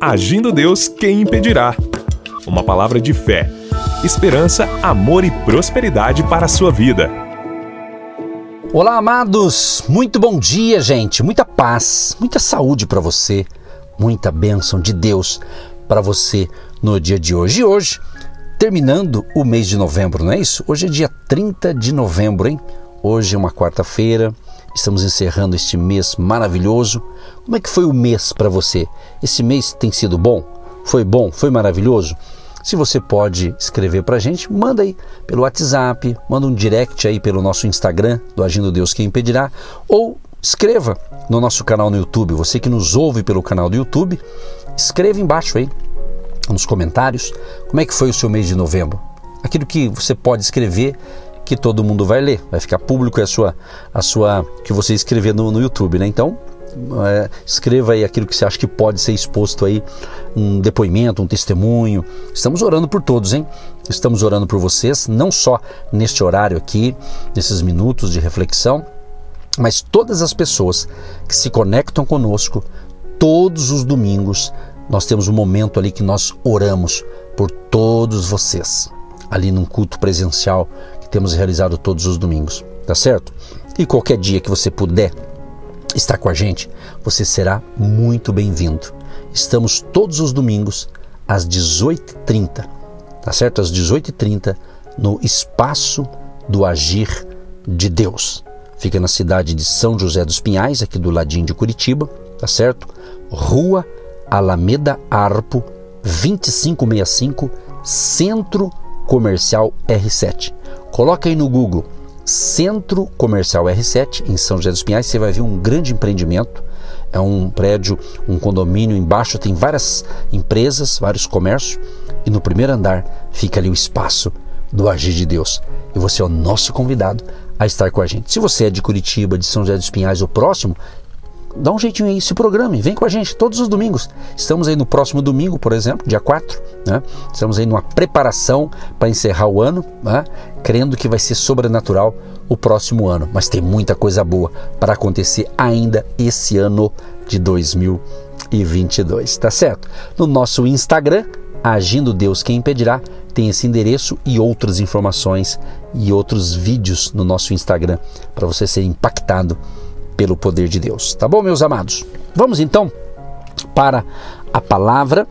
Agindo Deus, quem impedirá? Uma palavra de fé, esperança, amor e prosperidade para a sua vida. Olá, amados! Muito bom dia, gente! Muita paz, muita saúde para você, muita bênção de Deus para você no dia de hoje. E hoje, terminando o mês de novembro, não é isso? Hoje é dia 30 de novembro, hein? Hoje é uma quarta-feira, estamos encerrando este mês maravilhoso. Como é que foi o mês para você? Esse mês tem sido bom? Foi bom? Foi maravilhoso? Se você pode escrever para a gente, manda aí pelo WhatsApp, manda um direct aí pelo nosso Instagram, do Agindo Deus Quem Impedirá, ou escreva no nosso canal no YouTube. Você que nos ouve pelo canal do YouTube, escreva embaixo aí, nos comentários, como é que foi o seu mês de novembro. Aquilo que você pode escrever que todo mundo vai ler, vai ficar público a sua, a sua que você escrever no, no YouTube, né? Então é, escreva aí aquilo que você acha que pode ser exposto aí, um depoimento, um testemunho. Estamos orando por todos, hein? Estamos orando por vocês, não só neste horário aqui, nesses minutos de reflexão, mas todas as pessoas que se conectam conosco todos os domingos. Nós temos um momento ali que nós oramos por todos vocês, ali num culto presencial que temos realizado todos os domingos, tá certo? E qualquer dia que você puder estar com a gente, você será muito bem-vindo. Estamos todos os domingos às 18h30, tá certo? Às 18h30 no Espaço do Agir de Deus. Fica na cidade de São José dos Pinhais, aqui do ladinho de Curitiba, tá certo? Rua Alameda Arpo, 2565, Centro Comercial R7. Coloca aí no Google Centro Comercial R7 em São José dos Pinhais, você vai ver um grande empreendimento. É um prédio, um condomínio embaixo tem várias empresas, vários comércios e no primeiro andar fica ali o espaço do Agir de Deus. E você é o nosso convidado a estar com a gente. Se você é de Curitiba, de São José dos Pinhais ou próximo, dá um jeitinho aí, se programe, vem com a gente todos os domingos. Estamos aí no próximo domingo, por exemplo, dia 4, né? Estamos aí numa preparação para encerrar o ano, né? crendo que vai ser sobrenatural o próximo ano. Mas tem muita coisa boa para acontecer ainda esse ano de 2022, tá certo? No nosso Instagram, Agindo Deus Quem Impedirá, tem esse endereço e outras informações e outros vídeos no nosso Instagram para você ser impactado pelo poder de Deus. Tá bom, meus amados? Vamos então para a palavra.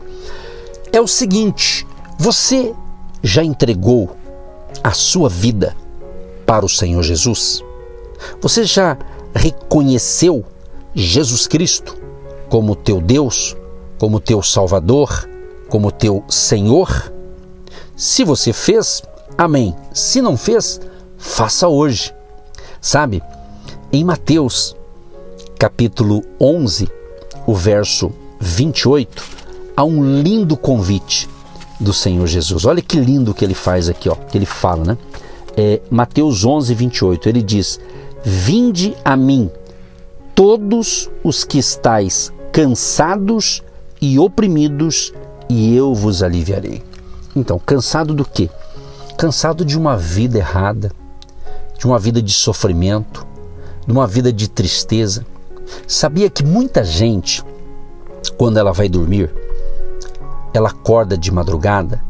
É o seguinte: você já entregou a sua vida para o Senhor Jesus? Você já reconheceu Jesus Cristo como teu Deus, como teu Salvador, como teu Senhor? Se você fez, amém. Se não fez, faça hoje. Sabe, em Mateus capítulo 11, o verso 28, há um lindo convite do Senhor Jesus. Olha que lindo que ele faz aqui, ó, que ele fala, né? É, Mateus 11, 28, ele diz: Vinde a mim, todos os que estáis cansados e oprimidos, e eu vos aliviarei. Então, cansado do quê? Cansado de uma vida errada, de uma vida de sofrimento, de uma vida de tristeza, Sabia que muita gente, quando ela vai dormir, ela acorda de madrugada,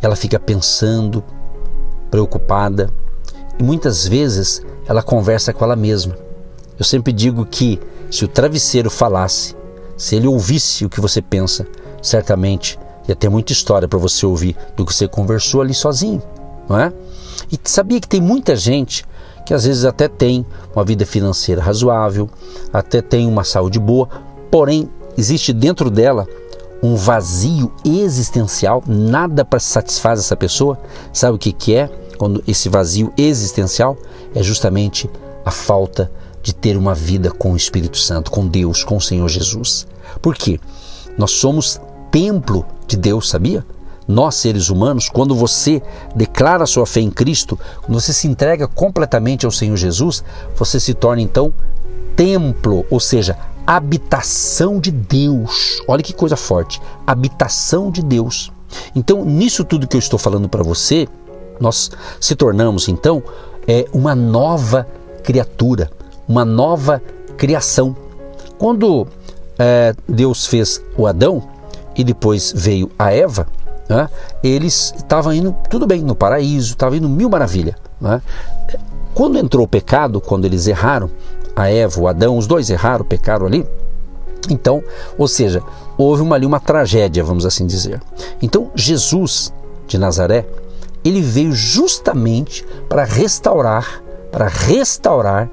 ela fica pensando, preocupada e muitas vezes ela conversa com ela mesma. Eu sempre digo que se o travesseiro falasse, se ele ouvisse o que você pensa, certamente ia ter muita história para você ouvir do que você conversou ali sozinho, não é? E sabia que tem muita gente que às vezes até tem uma vida financeira razoável, até tem uma saúde boa, porém existe dentro dela um vazio existencial, nada para satisfazer essa pessoa. Sabe o que, que é? Quando esse vazio existencial é justamente a falta de ter uma vida com o Espírito Santo, com Deus, com o Senhor Jesus. Por quê? Nós somos templo de Deus, sabia? Nós seres humanos, quando você declara sua fé em Cristo, quando você se entrega completamente ao Senhor Jesus, você se torna então templo, ou seja, habitação de Deus. Olha que coisa forte, habitação de Deus. Então, nisso tudo que eu estou falando para você, nós se tornamos então é uma nova criatura, uma nova criação. Quando é, Deus fez o Adão, e depois veio a Eva, né, eles estavam indo tudo bem no paraíso, estavam indo mil maravilha. Né? Quando entrou o pecado, quando eles erraram, a Eva, o Adão, os dois erraram, pecaram ali. Então, ou seja, houve uma, ali uma tragédia, vamos assim dizer. Então, Jesus de Nazaré, ele veio justamente para restaurar, para restaurar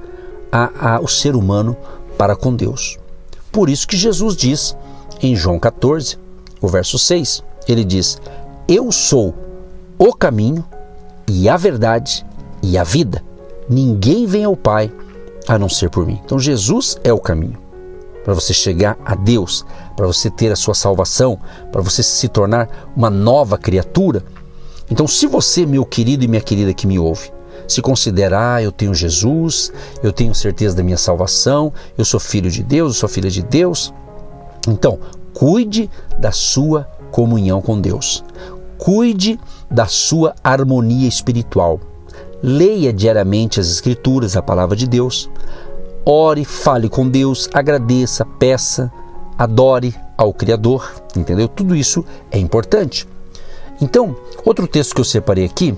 a, a, o ser humano para com Deus. Por isso que Jesus diz em João 14, o verso 6, ele diz: Eu sou o caminho e a verdade e a vida. Ninguém vem ao Pai a não ser por mim. Então Jesus é o caminho para você chegar a Deus, para você ter a sua salvação, para você se tornar uma nova criatura. Então, se você, meu querido e minha querida que me ouve, se considerar, ah, eu tenho Jesus, eu tenho certeza da minha salvação, eu sou filho de Deus, eu sou filha de Deus, então cuide da sua comunhão com Deus. Cuide da sua harmonia espiritual. Leia diariamente as Escrituras, a palavra de Deus. Ore, fale com Deus, agradeça, peça, adore ao Criador, entendeu? Tudo isso é importante. Então, outro texto que eu separei aqui,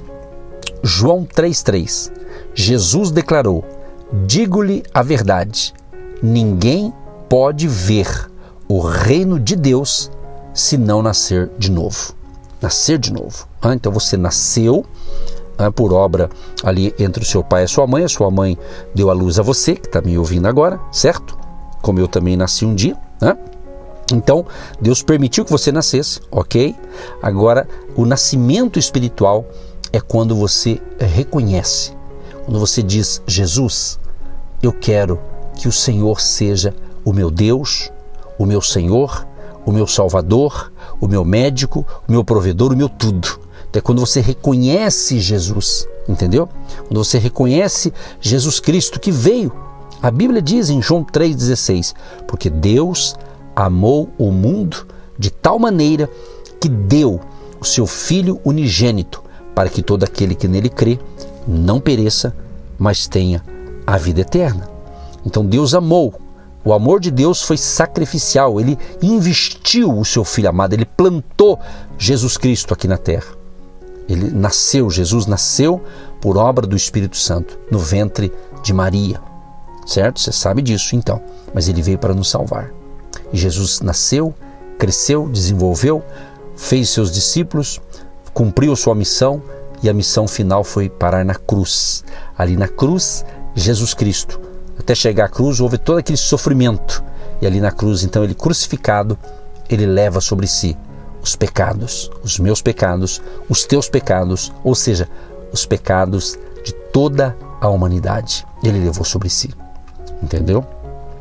João 3,3. Jesus declarou: Digo-lhe a verdade, ninguém pode ver o reino de Deus se não nascer de novo. Nascer de novo. Ah, então você nasceu ah, por obra ali entre o seu pai e a sua mãe. A sua mãe deu a luz a você, que está me ouvindo agora, certo? Como eu também nasci um dia. Né? Então, Deus permitiu que você nascesse, ok? Agora, o nascimento espiritual é quando você reconhece, quando você diz: Jesus, eu quero que o Senhor seja o meu Deus, o meu Senhor, o meu Salvador, o meu médico, o meu provedor, o meu tudo. É quando você reconhece Jesus, entendeu? Quando você reconhece Jesus Cristo que veio. A Bíblia diz em João 3,16: Porque Deus amou o mundo de tal maneira que deu o seu Filho unigênito, para que todo aquele que nele crê não pereça, mas tenha a vida eterna. Então Deus amou. O amor de Deus foi sacrificial, ele investiu o seu filho amado, ele plantou Jesus Cristo aqui na terra. Ele nasceu, Jesus nasceu por obra do Espírito Santo no ventre de Maria. Certo? Você sabe disso, então. Mas ele veio para nos salvar. E Jesus nasceu, cresceu, desenvolveu, fez seus discípulos, cumpriu sua missão e a missão final foi parar na cruz. Ali na cruz, Jesus Cristo. Até chegar à cruz, houve todo aquele sofrimento. E ali na cruz, então, ele crucificado, ele leva sobre si os pecados, os meus pecados, os teus pecados, ou seja, os pecados de toda a humanidade. Ele levou sobre si. Entendeu?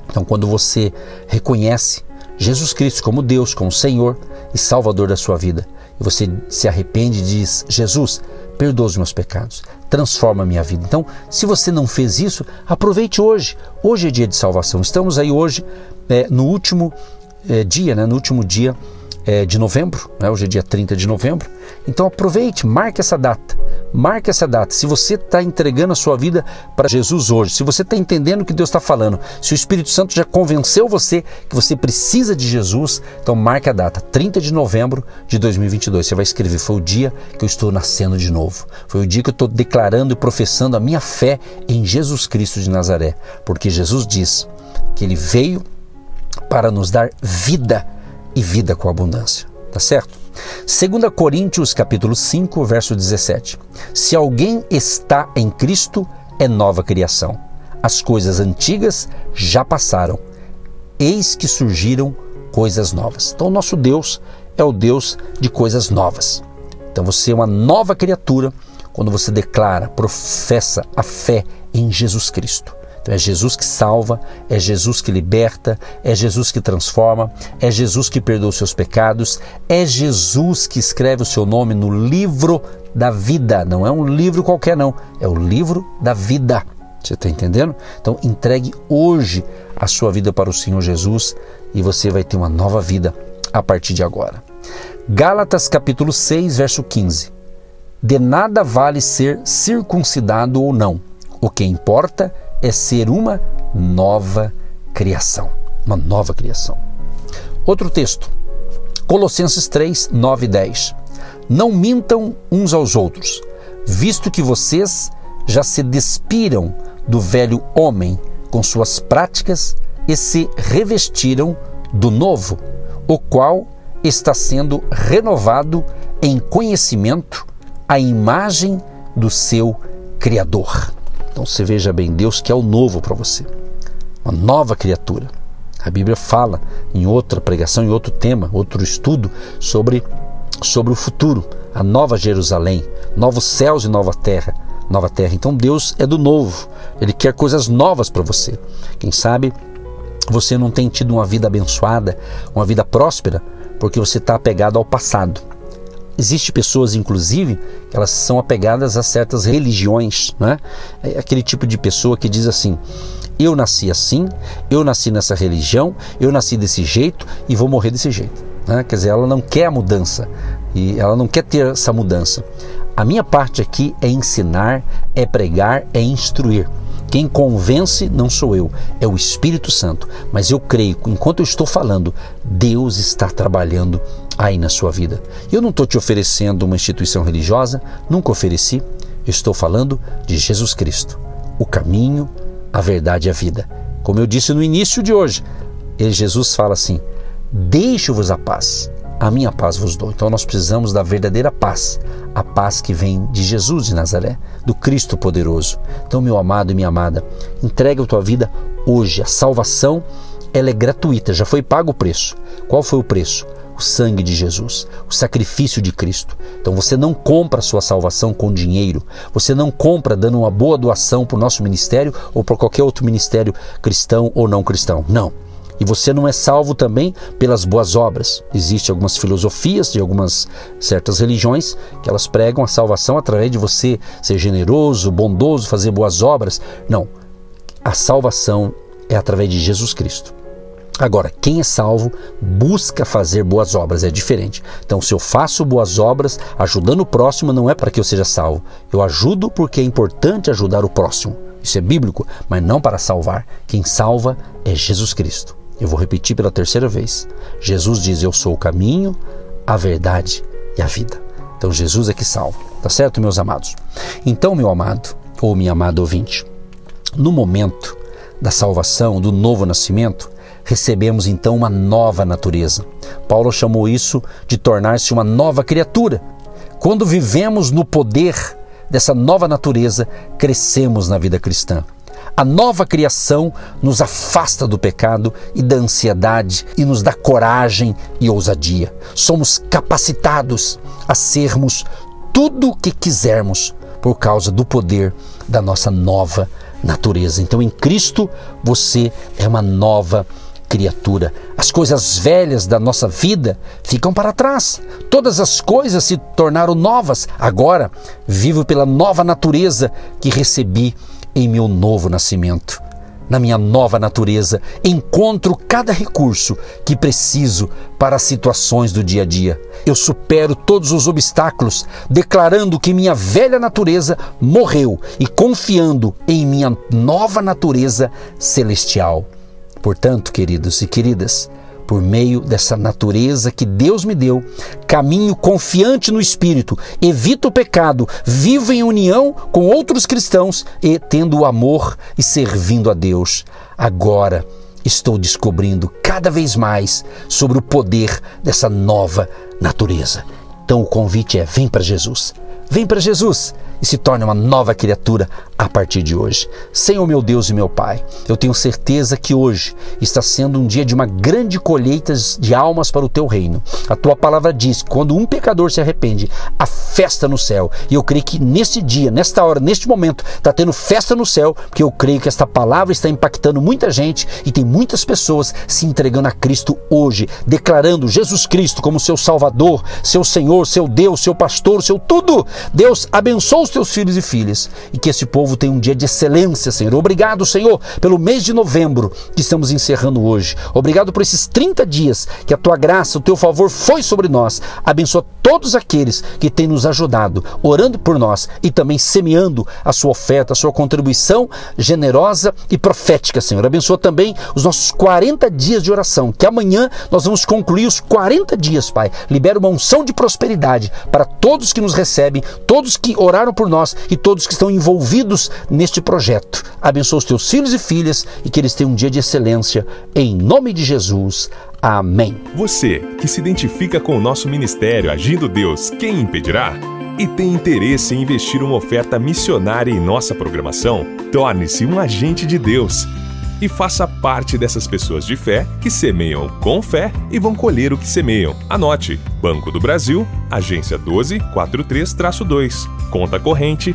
Então, quando você reconhece Jesus Cristo como Deus, como Senhor e Salvador da sua vida, e você se arrepende e diz: Jesus, perdoa os meus pecados, transforma a minha vida. Então, se você não fez isso, aproveite hoje. Hoje é dia de salvação. Estamos aí hoje é, no último é, dia, né, no último dia é, de novembro, né? hoje é dia 30 de novembro. Então aproveite, marque essa data. Marque essa data. Se você está entregando a sua vida para Jesus hoje, se você está entendendo o que Deus está falando, se o Espírito Santo já convenceu você que você precisa de Jesus, então marque a data, 30 de novembro de 2022. Você vai escrever: Foi o dia que eu estou nascendo de novo. Foi o dia que eu estou declarando e professando a minha fé em Jesus Cristo de Nazaré. Porque Jesus diz que ele veio para nos dar vida e vida com abundância. Tá certo? 2 Coríntios capítulo 5, verso 17. Se alguém está em Cristo, é nova criação. As coisas antigas já passaram. Eis que surgiram coisas novas. Então, nosso Deus é o Deus de coisas novas. Então, você é uma nova criatura quando você declara, professa a fé em Jesus Cristo. Então é Jesus que salva, é Jesus que liberta, é Jesus que transforma, é Jesus que perdoa os seus pecados, é Jesus que escreve o seu nome no livro da vida. Não é um livro qualquer, não, é o livro da vida. Você está entendendo? Então entregue hoje a sua vida para o Senhor Jesus e você vai ter uma nova vida a partir de agora. Gálatas capítulo 6, verso 15. De nada vale ser circuncidado ou não. O que importa é é ser uma nova criação. Uma nova criação. Outro texto, Colossenses 3, 9 e 10. Não mintam uns aos outros, visto que vocês já se despiram do velho homem com suas práticas e se revestiram do novo, o qual está sendo renovado em conhecimento à imagem do seu Criador. Então você veja bem, Deus quer o novo para você, uma nova criatura. A Bíblia fala em outra pregação, em outro tema, outro estudo sobre, sobre o futuro, a nova Jerusalém, novos céus e nova terra, nova terra. Então Deus é do novo. Ele quer coisas novas para você. Quem sabe você não tem tido uma vida abençoada, uma vida próspera, porque você está apegado ao passado. Existem pessoas, inclusive, que elas são apegadas a certas religiões, né? É aquele tipo de pessoa que diz assim: eu nasci assim, eu nasci nessa religião, eu nasci desse jeito e vou morrer desse jeito. Né? Quer dizer, ela não quer a mudança e ela não quer ter essa mudança. A minha parte aqui é ensinar, é pregar, é instruir. Quem convence não sou eu, é o Espírito Santo. Mas eu creio, enquanto eu estou falando, Deus está trabalhando aí na sua vida. Eu não estou te oferecendo uma instituição religiosa, nunca ofereci. Estou falando de Jesus Cristo, o caminho, a verdade e a vida. Como eu disse no início de hoje, Jesus fala assim: Deixo-vos a paz, a minha paz vos dou. Então nós precisamos da verdadeira paz, a paz que vem de Jesus de Nazaré, do Cristo poderoso. Então, meu amado e minha amada, entrega a tua vida hoje. A salvação ela é gratuita, já foi pago o preço. Qual foi o preço? O sangue de Jesus, o sacrifício de Cristo. Então você não compra a sua salvação com dinheiro, você não compra dando uma boa doação para o nosso ministério ou para qualquer outro ministério cristão ou não cristão. Não. E você não é salvo também pelas boas obras. Existem algumas filosofias de algumas certas religiões que elas pregam a salvação através de você ser generoso, bondoso, fazer boas obras. Não. A salvação é através de Jesus Cristo. Agora, quem é salvo busca fazer boas obras, é diferente. Então, se eu faço boas obras ajudando o próximo, não é para que eu seja salvo. Eu ajudo porque é importante ajudar o próximo. Isso é bíblico, mas não para salvar. Quem salva é Jesus Cristo. Eu vou repetir pela terceira vez. Jesus diz: Eu sou o caminho, a verdade e a vida. Então Jesus é que salva. Tá certo, meus amados? Então, meu amado ou minha amada ouvinte, no momento da salvação, do novo nascimento, recebemos então uma nova natureza. Paulo chamou isso de tornar-se uma nova criatura. Quando vivemos no poder dessa nova natureza, crescemos na vida cristã. A nova criação nos afasta do pecado e da ansiedade e nos dá coragem e ousadia. Somos capacitados a sermos tudo o que quisermos por causa do poder da nossa nova natureza. Então, em Cristo, você é uma nova criatura. As coisas velhas da nossa vida ficam para trás. Todas as coisas se tornaram novas. Agora, vivo pela nova natureza que recebi em meu novo nascimento. Na minha nova natureza, encontro cada recurso que preciso para as situações do dia a dia. Eu supero todos os obstáculos, declarando que minha velha natureza morreu e confiando em minha nova natureza celestial. Portanto, queridos e queridas, por meio dessa natureza que Deus me deu, caminho confiante no Espírito, evito o pecado, vivo em união com outros cristãos e tendo o amor e servindo a Deus. Agora estou descobrindo cada vez mais sobre o poder dessa nova natureza. Então o convite é: vem para Jesus. Vem para Jesus e se torne uma nova criatura a partir de hoje. Senhor meu Deus e meu Pai, eu tenho certeza que hoje está sendo um dia de uma grande colheita de almas para o teu reino. A tua palavra diz quando um pecador se arrepende, há festa no céu. E eu creio que nesse dia, nesta hora, neste momento, está tendo festa no céu, porque eu creio que esta palavra está impactando muita gente e tem muitas pessoas se entregando a Cristo hoje, declarando Jesus Cristo como seu Salvador, seu Senhor, seu Deus, seu pastor, seu tudo. Deus abençoe os teus filhos e filhas e que esse povo povo tenha um dia de excelência, Senhor. Obrigado, Senhor, pelo mês de novembro que estamos encerrando hoje. Obrigado por esses 30 dias que a tua graça, o teu favor foi sobre nós. Abençoa todos aqueles que têm nos ajudado, orando por nós e também semeando a sua oferta, a sua contribuição generosa e profética, Senhor. Abençoa também os nossos 40 dias de oração, que amanhã nós vamos concluir os 40 dias, Pai. Libera uma unção de prosperidade para todos que nos recebem, todos que oraram por nós e todos que estão neste projeto. Abençoa os teus filhos e filhas e que eles tenham um dia de excelência. Em nome de Jesus. Amém. Você que se identifica com o nosso ministério Agindo Deus, quem impedirá? E tem interesse em investir uma oferta missionária em nossa programação? Torne-se um agente de Deus e faça parte dessas pessoas de fé que semeiam com fé e vão colher o que semeiam. Anote: Banco do Brasil, agência 1243-2, conta corrente